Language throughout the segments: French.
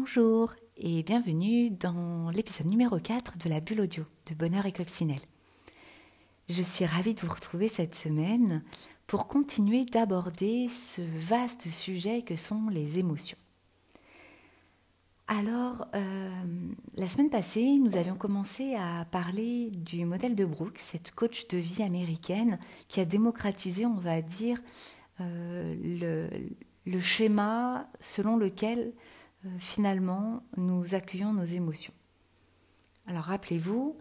Bonjour et bienvenue dans l'épisode numéro 4 de la bulle audio de Bonheur et Coccinelle. Je suis ravie de vous retrouver cette semaine pour continuer d'aborder ce vaste sujet que sont les émotions. Alors, euh, la semaine passée, nous avions commencé à parler du modèle de Brooks, cette coach de vie américaine qui a démocratisé, on va dire, euh, le schéma selon lequel euh, finalement, nous accueillons nos émotions. Alors rappelez-vous,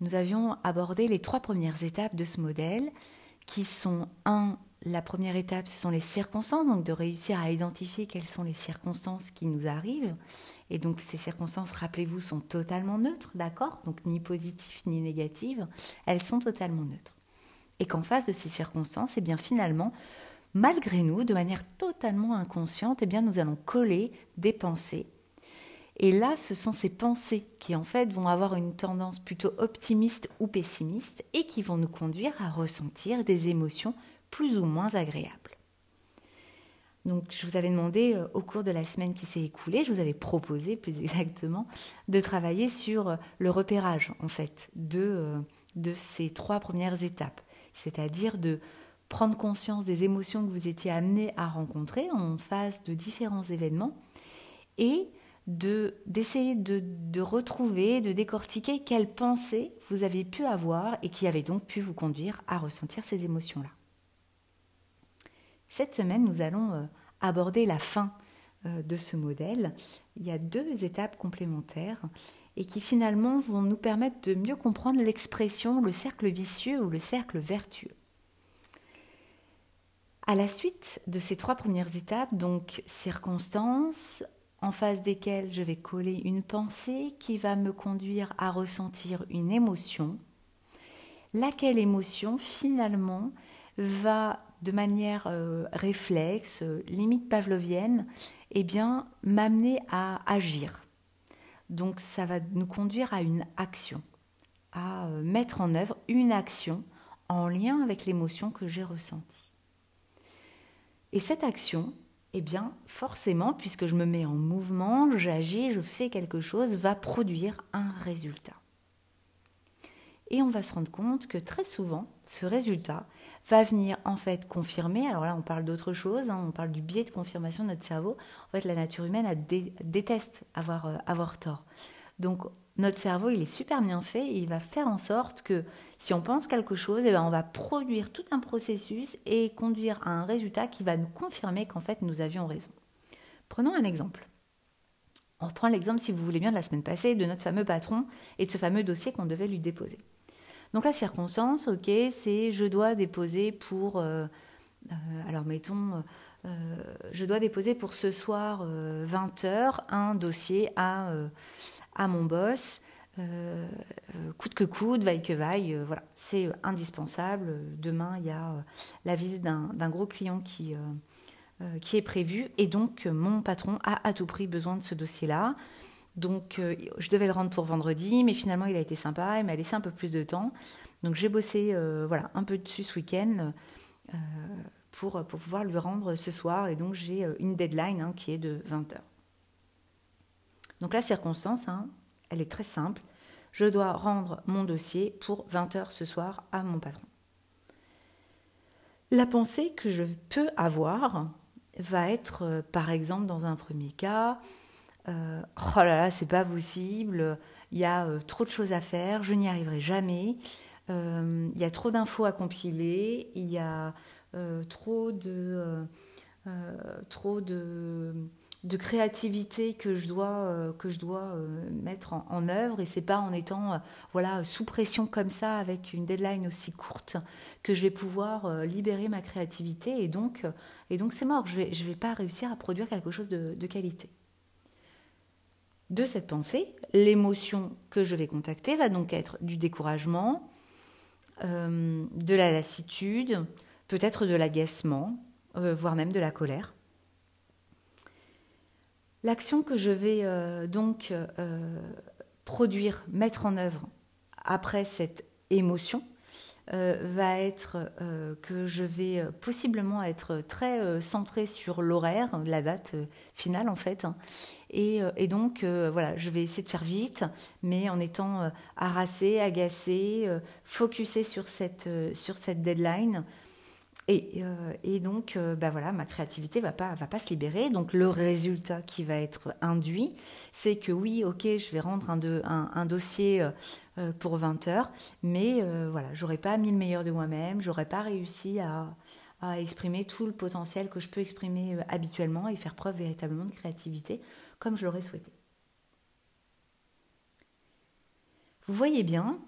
nous avions abordé les trois premières étapes de ce modèle, qui sont un, la première étape, ce sont les circonstances, donc de réussir à identifier quelles sont les circonstances qui nous arrivent. Et donc ces circonstances, rappelez-vous, sont totalement neutres, d'accord? Donc ni positives ni négatives, elles sont totalement neutres. Et qu'en face de ces circonstances, eh bien finalement, malgré nous, de manière totalement inconsciente, eh bien, nous allons coller des pensées. Et là, ce sont ces pensées qui, en fait, vont avoir une tendance plutôt optimiste ou pessimiste et qui vont nous conduire à ressentir des émotions plus ou moins agréables. Donc, je vous avais demandé euh, au cours de la semaine qui s'est écoulée, je vous avais proposé plus exactement de travailler sur euh, le repérage, en fait, de, euh, de ces trois premières étapes, c'est-à-dire de prendre conscience des émotions que vous étiez amené à rencontrer en face de différents événements et de d'essayer de, de, retrouver, de décortiquer quelles pensées vous avez pu avoir et qui avaient donc pu vous conduire à ressentir ces émotions-là. Cette semaine, nous allons euh, aborder la fin euh, de ce modèle. Il y a deux étapes complémentaires et qui finalement vont nous permettre de mieux comprendre l'expression le cercle vicieux ou le cercle vertueux. À la suite de ces trois premières étapes, donc circonstances, en face desquelles je vais coller une pensée qui va me conduire à ressentir une émotion, laquelle émotion finalement va de manière euh, réflexe, limite pavlovienne, eh m'amener à agir. Donc ça va nous conduire à une action, à euh, mettre en œuvre une action en lien avec l'émotion que j'ai ressentie. Et cette action, eh bien, forcément, puisque je me mets en mouvement, j'agis, je fais quelque chose, va produire un résultat. Et on va se rendre compte que très souvent, ce résultat va venir en fait confirmer, alors là on parle d'autre chose, hein, on parle du biais de confirmation de notre cerveau, en fait la nature humaine déteste avoir, euh, avoir tort. Donc notre cerveau, il est super bien fait et il va faire en sorte que si on pense quelque chose, eh ben, on va produire tout un processus et conduire à un résultat qui va nous confirmer qu'en fait nous avions raison. Prenons un exemple. On reprend l'exemple, si vous voulez bien, de la semaine passée, de notre fameux patron et de ce fameux dossier qu'on devait lui déposer. Donc la circonstance, ok, c'est je dois déposer pour, euh, euh, alors mettons, euh, je dois déposer pour ce soir 20h un dossier à à mon boss, euh, euh, coûte que coûte, vaille que vaille, euh, voilà, c'est indispensable. Demain, il y a la visite d'un gros client qui, est prévu et donc mon patron a à tout prix besoin de ce dossier-là. Donc je devais le rendre pour vendredi, mais finalement il a été sympa, il m'a laissé un peu plus de temps. Donc j'ai bossé voilà, un peu dessus ce week-end pour, pour pouvoir le rendre ce soir et donc j'ai une deadline hein, qui est de 20 heures. Donc la circonstance, hein, elle est très simple. Je dois rendre mon dossier pour 20 heures ce soir à mon patron. La pensée que je peux avoir va être, euh, par exemple, dans un premier cas, euh, oh là là, c'est pas possible, il y a euh, trop de choses à faire, je n'y arriverai jamais, il y a trop d'infos à compiler, il y a trop de, trop de de créativité que je dois, euh, que je dois euh, mettre en, œuvre. Et c'est pas en étant euh, voilà sous pression comme ça avec une deadline aussi courte que je vais pouvoir libérer ma créativité. Et donc et donc c'est mort. Je vais je vais pas réussir à produire quelque chose de, de qualité. De cette pensée l'émotion que je vais contacter va donc être du découragement de la lassitude peut-être de l'agacement voire même de la colère L'action que je vais euh, donc euh, produire, mettre en œuvre après cette émotion, va être que je vais possiblement être très centrée sur l'horaire, la date finale en fait. Hein. Et, donc, voilà, je vais essayer de faire vite, mais en étant harassée, agacée, focusée sur cette, sur cette deadline euh, et, donc, euh, bah voilà, ma créativité va pas va pas se libérer. Donc, le résultat qui va être induit, c'est que oui, ok, je vais rendre un, dossier euh, pour 20 heures, mais voilà, j'aurais pas mis le meilleur de moi-même, j'aurais pas réussi à, exprimer tout le potentiel que je peux exprimer habituellement et faire preuve véritablement de créativité comme je l'aurais souhaité. Vous voyez bien,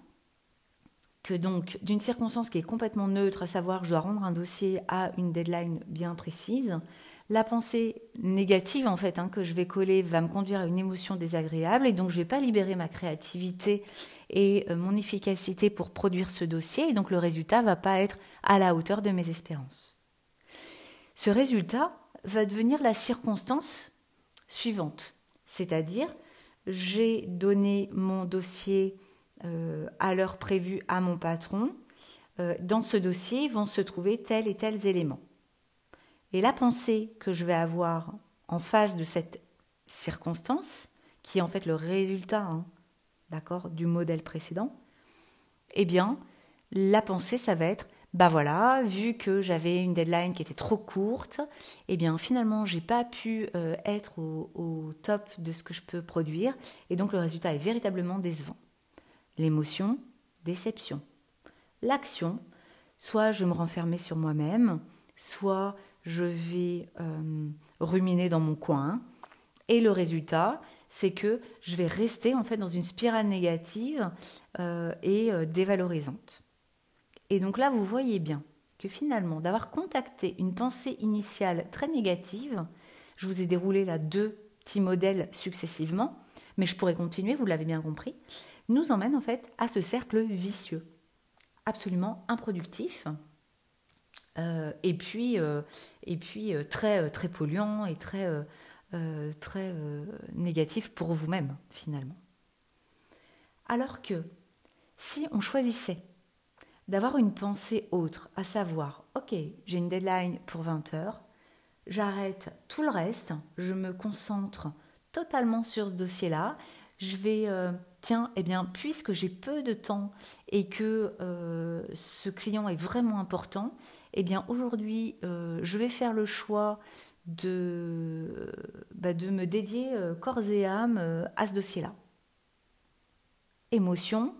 que donc d'une circonstance qui est complètement neutre, à savoir je dois rendre un dossier à une deadline bien précise, la pensée négative en fait hein, que je vais coller va me conduire à une émotion désagréable et donc je ne vais pas libérer ma créativité et euh, mon efficacité pour produire ce dossier et donc le résultat va pas être à la hauteur de mes espérances. Ce résultat va devenir la circonstance suivante, c'est-à-dire j'ai donné mon dossier à l'heure prévue à mon patron, euh, dans ce dossier vont se trouver tels et tels éléments. Et la pensée que je vais avoir en face de cette circonstance, qui est en fait le résultat hein, d'accord, du modèle précédent, eh bien, la pensée, ça va être bah voilà, vu que j'avais une deadline qui était trop courte, eh bien finalement j'ai pas pu euh, être au, top de ce que je peux produire, et donc le résultat est véritablement décevant. L'émotion, déception. L'action, soit je me renfermais sur moi-même, soit je vais euh, ruminer dans mon coin. Et le résultat, c'est que je vais rester en fait dans une spirale négative euh, et euh, dévalorisante. Et donc là, vous voyez bien que finalement, d'avoir contacté une pensée initiale très négative, je vous ai déroulé là deux petits modèles successivement, mais je pourrais continuer, vous l'avez bien compris, nous emmène en fait à ce cercle vicieux, absolument improductif, euh, et puis, euh, euh, très, très polluant et très, très négatif pour vous-même finalement. Alors que si on choisissait d'avoir une pensée autre, à savoir, ok, j'ai une deadline pour 20 heures, j'arrête tout le reste, je me concentre totalement sur ce dossier-là, je vais tiens, eh bien, puisque j'ai peu de temps et que euh, ce client est vraiment important, eh bien, aujourd'hui, euh, je vais faire le choix de, bah, me dédier euh, corps et âme à ce dossier-là. Émotion,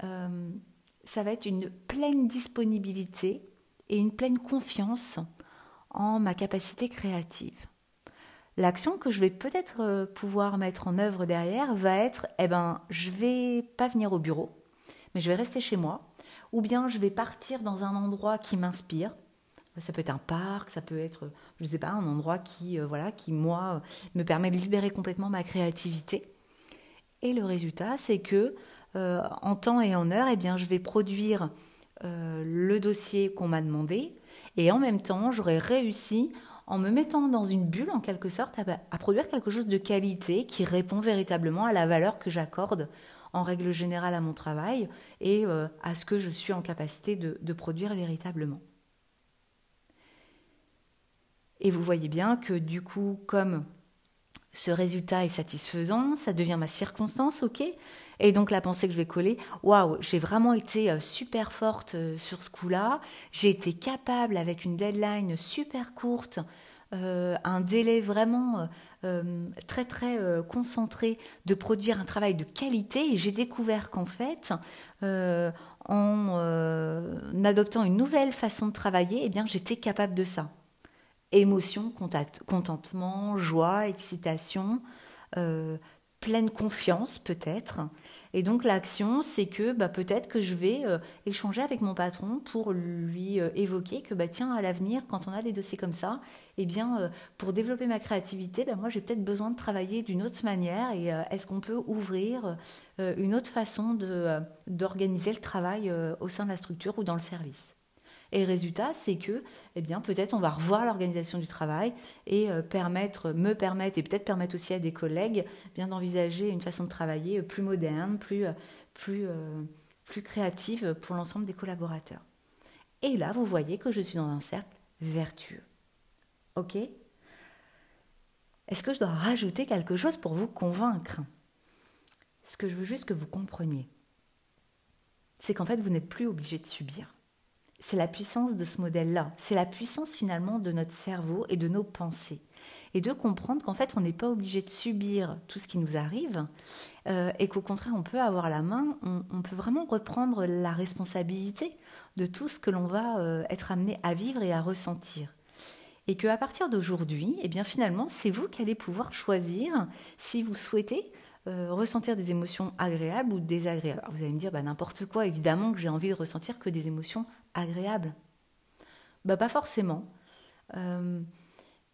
ça va être une pleine disponibilité et une pleine confiance en ma capacité créative l'action que je vais peut-être euh, pouvoir mettre en œuvre derrière va être, eh ben, je vais pas venir au bureau, mais je vais rester chez moi, ou bien je vais partir dans un endroit qui m'inspire. Ça peut être un parc, ça peut être, je ne sais pas, un endroit qui, euh, voilà, qui moi me permet de libérer complètement ma créativité. Et le résultat, c'est que euh, en temps et en heure, eh bien, je vais produire le dossier qu'on m'a demandé, et en même temps, j'aurai réussi en me mettant dans une bulle en quelque sorte à, produire quelque chose de qualité qui répond véritablement à la valeur que j'accorde en règle générale à mon travail et euh, à ce que je suis en capacité de, produire véritablement. Et vous voyez bien que du coup, comme ce résultat est satisfaisant, ça devient ma circonstance, ok? Et donc la pensée que je vais coller, waouh, j'ai vraiment été euh, super forte euh, sur ce coup-là, j'ai été capable avec une deadline super courte, euh, un délai vraiment très très concentré de produire un travail de qualité. Et j'ai découvert qu'en fait, en adoptant une nouvelle façon de travailler, eh bien j'étais capable de ça. Émotion, contentement, joie, excitation, euh, pleine confiance peut-être. Et donc l'action, c'est que bah, peut-être que je vais euh, échanger avec mon patron pour lui euh, évoquer que bah, tiens, à l'avenir, quand on a des dossiers comme ça, eh bien, pour développer ma créativité, bah, moi j'ai peut-être besoin de travailler d'une autre manière et est-ce qu'on peut ouvrir une autre façon d'organiser le travail au sein de la structure ou dans le service? Et résultat, c'est que, eh bien, peut-être on va revoir l'organisation du travail et euh, permettre, me permettre et peut-être permettre aussi à des collègues bien d'envisager une façon de travailler plus moderne, plus, euh, euh, plus créative pour l'ensemble des collaborateurs. Et là, vous voyez que je suis dans un cercle vertueux. OK? Est-ce que je dois rajouter quelque chose pour vous convaincre? Ce que je veux juste que vous compreniez, c'est qu'en fait, vous n'êtes plus obligé de subir. C'est la puissance de ce modèle-là. C'est la puissance finalement de notre cerveau et de nos pensées. Et de comprendre qu'en fait, on n'est pas obligé de subir tout ce qui nous arrive euh, et qu'au contraire, on peut avoir la main, on, peut vraiment reprendre la responsabilité de tout ce que l'on va euh, être amené à vivre et à ressentir. Et qu'à partir d'aujourd'hui, eh bien finalement, c'est vous qui allez pouvoir choisir si vous souhaitez euh, ressentir des émotions agréables ou désagréables. Vous allez me dire, bah, n'importe quoi, évidemment que j'ai envie de ressentir que des émotions agréables. Bah, pas forcément. Euh,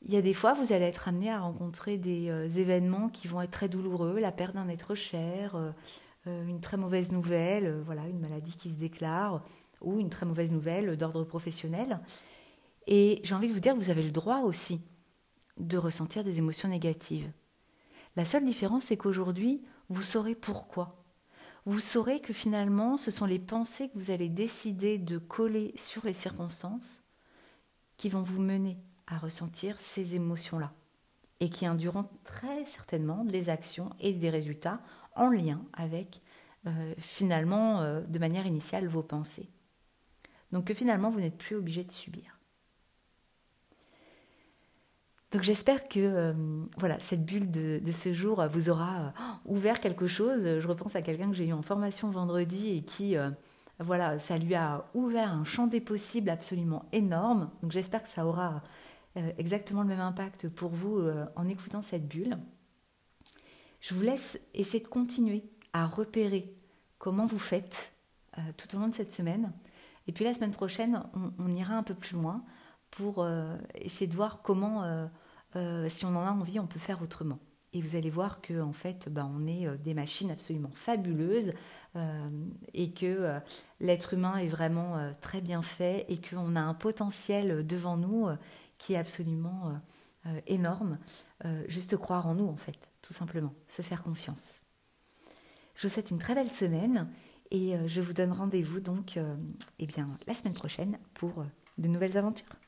il y a des fois, vous allez être amené à rencontrer des euh, événements qui vont être très douloureux, la perte d'un être cher, une très mauvaise nouvelle, voilà, une maladie qui se déclare, ou une très mauvaise nouvelle d'ordre professionnel. Et j'ai envie de vous dire vous avez le droit aussi de ressentir des émotions négatives. La seule différence, c'est qu'aujourd'hui, vous saurez pourquoi. Vous saurez que finalement, ce sont les pensées que vous allez décider de coller sur les circonstances qui vont vous mener à ressentir ces émotions-là et qui induiront très certainement des actions et des résultats en lien avec euh, finalement, euh, de manière initiale, vos pensées. Donc que finalement, vous n'êtes plus obligé de subir. Donc j'espère que euh, voilà cette bulle de, ce jour vous aura euh, ouvert quelque chose. Je repense à quelqu'un que j'ai eu en formation vendredi et qui euh, voilà ça lui a ouvert un champ des possibles absolument énorme. Donc j'espère que ça aura exactement le même impact pour vous en écoutant cette bulle. Je vous laisse essayer de continuer à repérer comment vous faites tout au long de cette semaine. Et puis la semaine prochaine, on ira un peu plus loin pour essayer de voir comment euh, si on en a envie, on peut faire autrement. Et vous allez voir que en fait, bah, on est euh, des machines absolument fabuleuses euh, et que l'être humain est vraiment très bien fait et qu'on a un potentiel devant nous qui est absolument énorme. juste croire en nous, en fait, tout simplement, se faire confiance. Je vous souhaite une très belle semaine et je vous donne rendez-vous donc eh bien, la semaine prochaine pour de nouvelles aventures.